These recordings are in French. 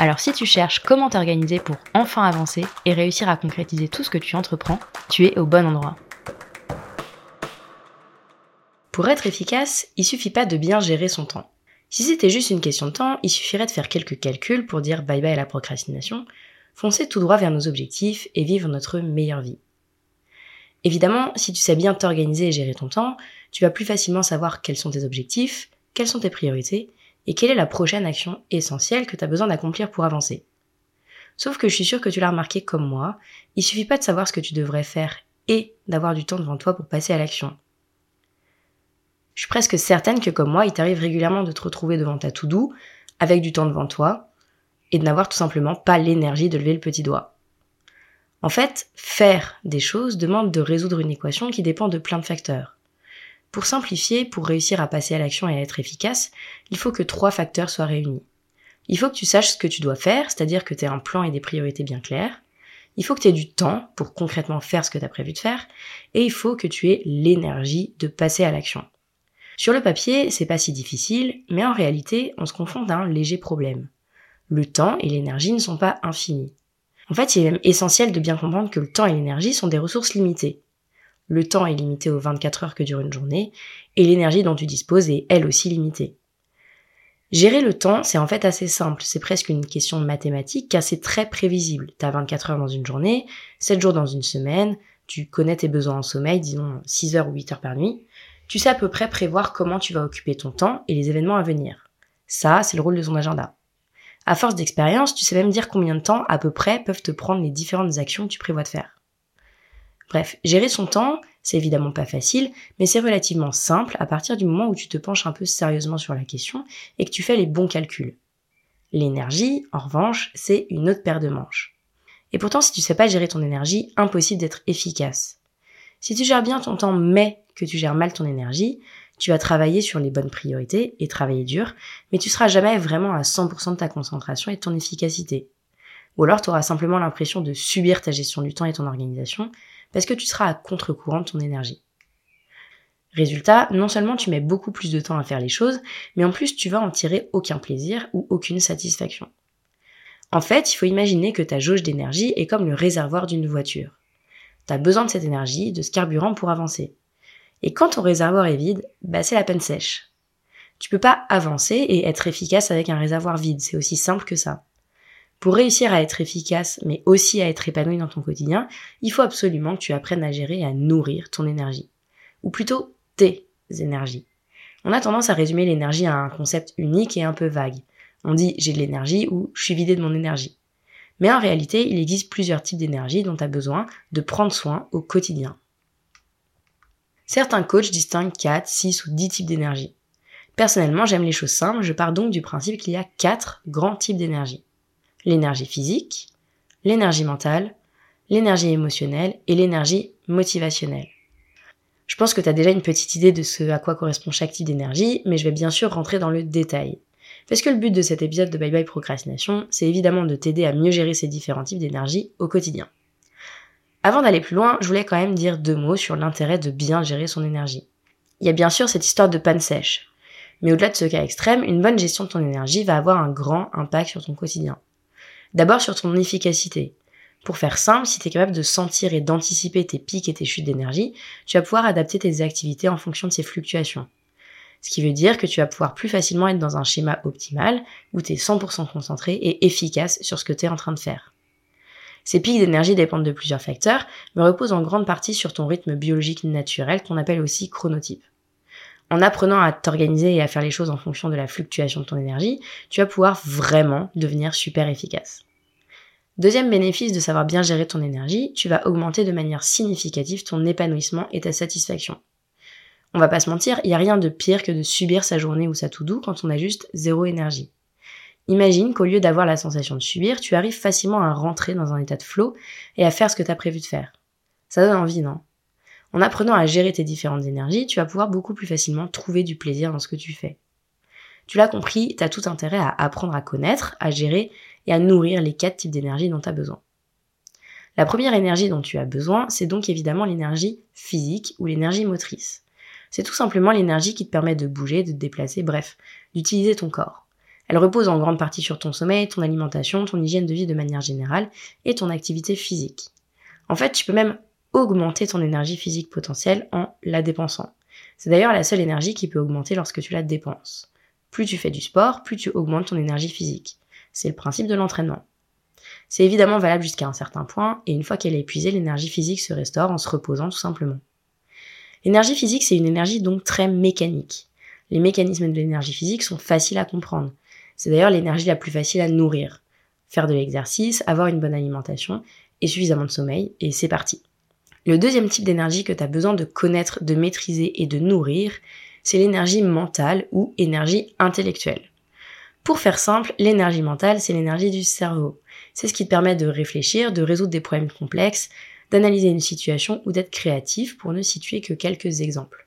Alors si tu cherches comment t'organiser pour enfin avancer et réussir à concrétiser tout ce que tu entreprends, tu es au bon endroit. Pour être efficace, il suffit pas de bien gérer son temps. Si c'était juste une question de temps, il suffirait de faire quelques calculs pour dire bye bye à la procrastination, foncer tout droit vers nos objectifs et vivre notre meilleure vie. Évidemment, si tu sais bien t'organiser et gérer ton temps, tu vas plus facilement savoir quels sont tes objectifs, quelles sont tes priorités et quelle est la prochaine action essentielle que tu as besoin d'accomplir pour avancer? Sauf que je suis sûre que tu l'as remarqué comme moi, il suffit pas de savoir ce que tu devrais faire et d'avoir du temps devant toi pour passer à l'action. Je suis presque certaine que comme moi, il t'arrive régulièrement de te retrouver devant ta tout doux, avec du temps devant toi, et de n'avoir tout simplement pas l'énergie de lever le petit doigt. En fait, faire des choses demande de résoudre une équation qui dépend de plein de facteurs. Pour simplifier, pour réussir à passer à l'action et à être efficace, il faut que trois facteurs soient réunis. Il faut que tu saches ce que tu dois faire, c'est-à-dire que tu aies un plan et des priorités bien claires. Il faut que tu aies du temps pour concrètement faire ce que tu as prévu de faire. Et il faut que tu aies l'énergie de passer à l'action. Sur le papier, c'est pas si difficile, mais en réalité, on se confond d'un léger problème. Le temps et l'énergie ne sont pas infinis. En fait, il est même essentiel de bien comprendre que le temps et l'énergie sont des ressources limitées le temps est limité aux 24 heures que dure une journée, et l'énergie dont tu disposes est elle aussi limitée. Gérer le temps, c'est en fait assez simple, c'est presque une question mathématique car c'est très prévisible. T'as 24 heures dans une journée, 7 jours dans une semaine, tu connais tes besoins en sommeil, disons 6 heures ou 8 heures par nuit. Tu sais à peu près prévoir comment tu vas occuper ton temps et les événements à venir. Ça, c'est le rôle de ton agenda. À force d'expérience, tu sais même dire combien de temps à peu près peuvent te prendre les différentes actions que tu prévois de faire. Bref, gérer son temps, c'est évidemment pas facile, mais c'est relativement simple à partir du moment où tu te penches un peu sérieusement sur la question et que tu fais les bons calculs. L'énergie, en revanche, c'est une autre paire de manches. Et pourtant, si tu sais pas gérer ton énergie, impossible d'être efficace. Si tu gères bien ton temps mais que tu gères mal ton énergie, tu vas travailler sur les bonnes priorités et travailler dur, mais tu seras jamais vraiment à 100% de ta concentration et de ton efficacité. Ou alors tu auras simplement l'impression de subir ta gestion du temps et ton organisation, parce que tu seras à contre-courant de ton énergie. Résultat, non seulement tu mets beaucoup plus de temps à faire les choses, mais en plus tu vas en tirer aucun plaisir ou aucune satisfaction. En fait, il faut imaginer que ta jauge d'énergie est comme le réservoir d'une voiture. Tu as besoin de cette énergie, de ce carburant pour avancer. Et quand ton réservoir est vide, bah c'est la peine sèche. Tu peux pas avancer et être efficace avec un réservoir vide, c'est aussi simple que ça. Pour réussir à être efficace, mais aussi à être épanoui dans ton quotidien, il faut absolument que tu apprennes à gérer et à nourrir ton énergie. Ou plutôt tes énergies. On a tendance à résumer l'énergie à un concept unique et un peu vague. On dit j'ai de l'énergie ou je suis vidé de mon énergie. Mais en réalité, il existe plusieurs types d'énergie dont tu as besoin de prendre soin au quotidien. Certains coachs distinguent 4, 6 ou 10 types d'énergie. Personnellement, j'aime les choses simples, je pars donc du principe qu'il y a 4 grands types d'énergie l'énergie physique, l'énergie mentale, l'énergie émotionnelle et l'énergie motivationnelle. Je pense que tu as déjà une petite idée de ce à quoi correspond chaque type d'énergie, mais je vais bien sûr rentrer dans le détail. Parce que le but de cet épisode de Bye Bye Procrastination, c'est évidemment de t'aider à mieux gérer ces différents types d'énergie au quotidien. Avant d'aller plus loin, je voulais quand même dire deux mots sur l'intérêt de bien gérer son énergie. Il y a bien sûr cette histoire de panne sèche. Mais au-delà de ce cas extrême, une bonne gestion de ton énergie va avoir un grand impact sur ton quotidien. D'abord sur ton efficacité. Pour faire simple, si tu es capable de sentir et d'anticiper tes pics et tes chutes d'énergie, tu vas pouvoir adapter tes activités en fonction de ces fluctuations. Ce qui veut dire que tu vas pouvoir plus facilement être dans un schéma optimal où tu es 100% concentré et efficace sur ce que tu es en train de faire. Ces pics d'énergie dépendent de plusieurs facteurs, mais reposent en grande partie sur ton rythme biologique naturel qu'on appelle aussi chronotype. En apprenant à t'organiser et à faire les choses en fonction de la fluctuation de ton énergie, tu vas pouvoir vraiment devenir super efficace. Deuxième bénéfice de savoir bien gérer ton énergie, tu vas augmenter de manière significative ton épanouissement et ta satisfaction. On va pas se mentir, il n'y a rien de pire que de subir sa journée ou sa to-do quand on a juste zéro énergie. Imagine qu'au lieu d'avoir la sensation de subir, tu arrives facilement à rentrer dans un état de flow et à faire ce que tu as prévu de faire. Ça donne envie, non? En apprenant à gérer tes différentes énergies, tu vas pouvoir beaucoup plus facilement trouver du plaisir dans ce que tu fais. Tu l'as compris, tu as tout intérêt à apprendre à connaître, à gérer et à nourrir les quatre types d'énergie dont tu as besoin. La première énergie dont tu as besoin, c'est donc évidemment l'énergie physique ou l'énergie motrice. C'est tout simplement l'énergie qui te permet de bouger, de te déplacer, bref, d'utiliser ton corps. Elle repose en grande partie sur ton sommeil, ton alimentation, ton hygiène de vie de manière générale et ton activité physique. En fait, tu peux même augmenter ton énergie physique potentielle en la dépensant. C'est d'ailleurs la seule énergie qui peut augmenter lorsque tu la dépenses. Plus tu fais du sport, plus tu augmentes ton énergie physique. C'est le principe de l'entraînement. C'est évidemment valable jusqu'à un certain point, et une fois qu'elle est épuisée, l'énergie physique se restaure en se reposant tout simplement. L'énergie physique, c'est une énergie donc très mécanique. Les mécanismes de l'énergie physique sont faciles à comprendre. C'est d'ailleurs l'énergie la plus facile à nourrir. Faire de l'exercice, avoir une bonne alimentation et suffisamment de sommeil, et c'est parti. Le deuxième type d'énergie que tu as besoin de connaître, de maîtriser et de nourrir, c'est l'énergie mentale ou énergie intellectuelle. Pour faire simple, l'énergie mentale, c'est l'énergie du cerveau. C'est ce qui te permet de réfléchir, de résoudre des problèmes complexes, d'analyser une situation ou d'être créatif pour ne situer que quelques exemples.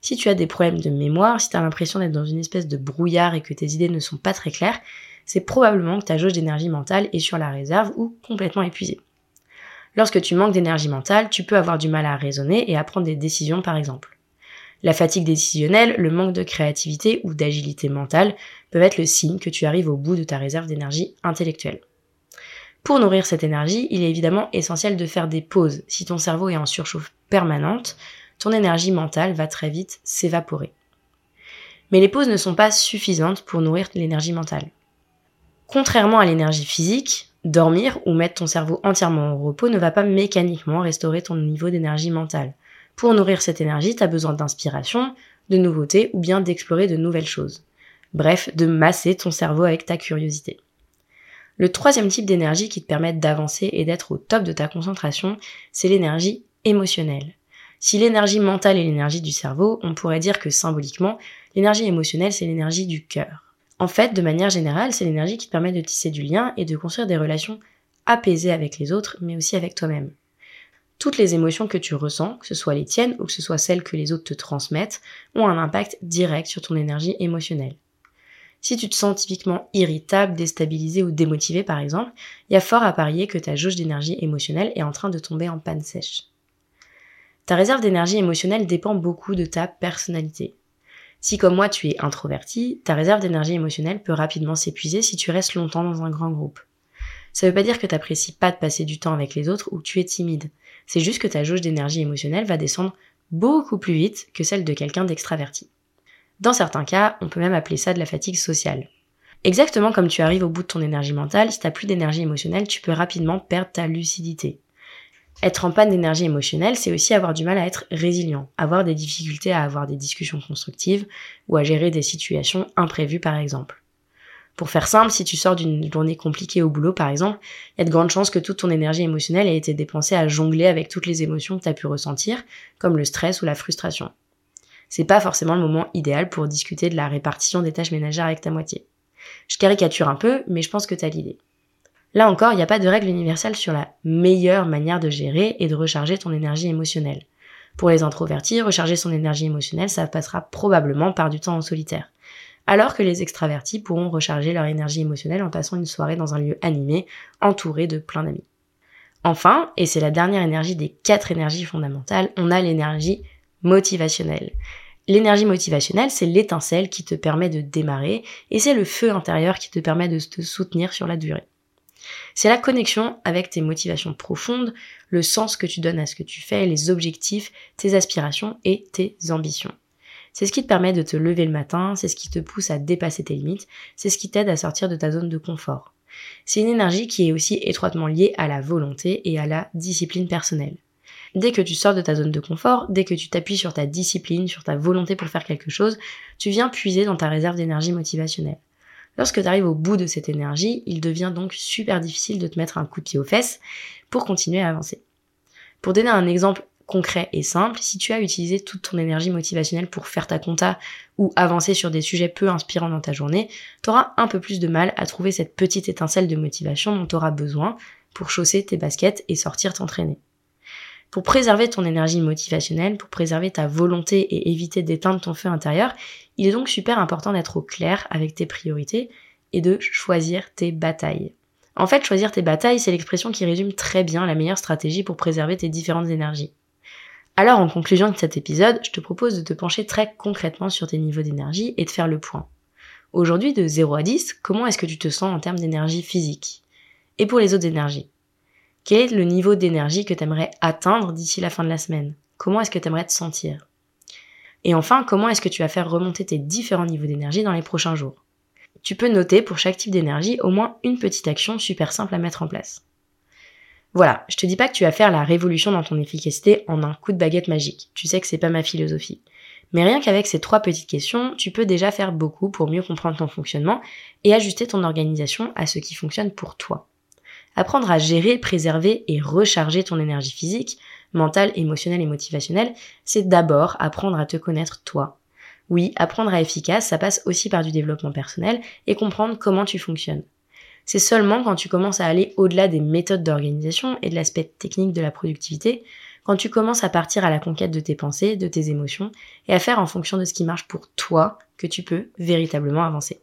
Si tu as des problèmes de mémoire, si tu as l'impression d'être dans une espèce de brouillard et que tes idées ne sont pas très claires, c'est probablement que ta jauge d'énergie mentale est sur la réserve ou complètement épuisée. Lorsque tu manques d'énergie mentale, tu peux avoir du mal à raisonner et à prendre des décisions par exemple. La fatigue décisionnelle, le manque de créativité ou d'agilité mentale peuvent être le signe que tu arrives au bout de ta réserve d'énergie intellectuelle. Pour nourrir cette énergie, il est évidemment essentiel de faire des pauses. Si ton cerveau est en surchauffe permanente, ton énergie mentale va très vite s'évaporer. Mais les pauses ne sont pas suffisantes pour nourrir l'énergie mentale. Contrairement à l'énergie physique, dormir ou mettre ton cerveau entièrement au repos ne va pas mécaniquement restaurer ton niveau d'énergie mentale. Pour nourrir cette énergie, tu as besoin d'inspiration, de nouveautés ou bien d'explorer de nouvelles choses. Bref, de masser ton cerveau avec ta curiosité. Le troisième type d'énergie qui te permet d'avancer et d'être au top de ta concentration, c'est l'énergie émotionnelle. Si l'énergie mentale est l'énergie du cerveau, on pourrait dire que symboliquement, l'énergie émotionnelle, c'est l'énergie du cœur. En fait, de manière générale, c'est l'énergie qui te permet de tisser du lien et de construire des relations apaisées avec les autres, mais aussi avec toi-même. Toutes les émotions que tu ressens, que ce soit les tiennes ou que ce soit celles que les autres te transmettent, ont un impact direct sur ton énergie émotionnelle. Si tu te sens typiquement irritable, déstabilisé ou démotivé par exemple, il y a fort à parier que ta jauge d'énergie émotionnelle est en train de tomber en panne sèche. Ta réserve d'énergie émotionnelle dépend beaucoup de ta personnalité. Si comme moi tu es introverti, ta réserve d'énergie émotionnelle peut rapidement s'épuiser si tu restes longtemps dans un grand groupe. Ça veut pas dire que t'apprécies pas de passer du temps avec les autres ou que tu es timide. C'est juste que ta jauge d'énergie émotionnelle va descendre beaucoup plus vite que celle de quelqu'un d'extraverti. Dans certains cas, on peut même appeler ça de la fatigue sociale. Exactement comme tu arrives au bout de ton énergie mentale, si t'as plus d'énergie émotionnelle, tu peux rapidement perdre ta lucidité. Être en panne d'énergie émotionnelle, c'est aussi avoir du mal à être résilient, avoir des difficultés à avoir des discussions constructives ou à gérer des situations imprévues par exemple. Pour faire simple, si tu sors d'une journée compliquée au boulot par exemple, il y a de grandes chances que toute ton énergie émotionnelle ait été dépensée à jongler avec toutes les émotions que tu as pu ressentir, comme le stress ou la frustration c'est pas forcément le moment idéal pour discuter de la répartition des tâches ménagères avec ta moitié. Je caricature un peu, mais je pense que t'as l'idée. Là encore, il n'y a pas de règle universelle sur la meilleure manière de gérer et de recharger ton énergie émotionnelle. Pour les introvertis, recharger son énergie émotionnelle, ça passera probablement par du temps en solitaire. Alors que les extravertis pourront recharger leur énergie émotionnelle en passant une soirée dans un lieu animé, entouré de plein d'amis. Enfin, et c'est la dernière énergie des quatre énergies fondamentales, on a l'énergie motivationnelle. L'énergie motivationnelle, c'est l'étincelle qui te permet de démarrer et c'est le feu intérieur qui te permet de te soutenir sur la durée. C'est la connexion avec tes motivations profondes, le sens que tu donnes à ce que tu fais, les objectifs, tes aspirations et tes ambitions. C'est ce qui te permet de te lever le matin, c'est ce qui te pousse à dépasser tes limites, c'est ce qui t'aide à sortir de ta zone de confort. C'est une énergie qui est aussi étroitement liée à la volonté et à la discipline personnelle. Dès que tu sors de ta zone de confort, dès que tu t'appuies sur ta discipline, sur ta volonté pour faire quelque chose, tu viens puiser dans ta réserve d'énergie motivationnelle. Lorsque tu arrives au bout de cette énergie, il devient donc super difficile de te mettre un coup de pied aux fesses pour continuer à avancer. Pour donner un exemple concret et simple, si tu as utilisé toute ton énergie motivationnelle pour faire ta compta ou avancer sur des sujets peu inspirants dans ta journée, tu auras un peu plus de mal à trouver cette petite étincelle de motivation dont tu auras besoin pour chausser tes baskets et sortir t'entraîner. Pour préserver ton énergie motivationnelle, pour préserver ta volonté et éviter d'éteindre ton feu intérieur, il est donc super important d'être au clair avec tes priorités et de choisir tes batailles. En fait, choisir tes batailles, c'est l'expression qui résume très bien la meilleure stratégie pour préserver tes différentes énergies. Alors, en conclusion de cet épisode, je te propose de te pencher très concrètement sur tes niveaux d'énergie et de faire le point. Aujourd'hui, de 0 à 10, comment est-ce que tu te sens en termes d'énergie physique? Et pour les autres énergies? Quel est le niveau d'énergie que tu aimerais atteindre d'ici la fin de la semaine? Comment est-ce que tu aimerais te sentir? Et enfin, comment est-ce que tu vas faire remonter tes différents niveaux d'énergie dans les prochains jours? Tu peux noter pour chaque type d'énergie au moins une petite action super simple à mettre en place. Voilà, je te dis pas que tu vas faire la révolution dans ton efficacité en un coup de baguette magique. Tu sais que c'est pas ma philosophie. Mais rien qu'avec ces trois petites questions, tu peux déjà faire beaucoup pour mieux comprendre ton fonctionnement et ajuster ton organisation à ce qui fonctionne pour toi. Apprendre à gérer, préserver et recharger ton énergie physique, mentale, émotionnelle et motivationnelle, c'est d'abord apprendre à te connaître toi, oui, apprendre à efficace, ça passe aussi par du développement personnel et comprendre comment tu fonctionnes. C'est seulement quand tu commences à aller au-delà des méthodes d'organisation et de l'aspect technique de la productivité, quand tu commences à partir à la conquête de tes pensées, de tes émotions, et à faire en fonction de ce qui marche pour toi, que tu peux véritablement avancer.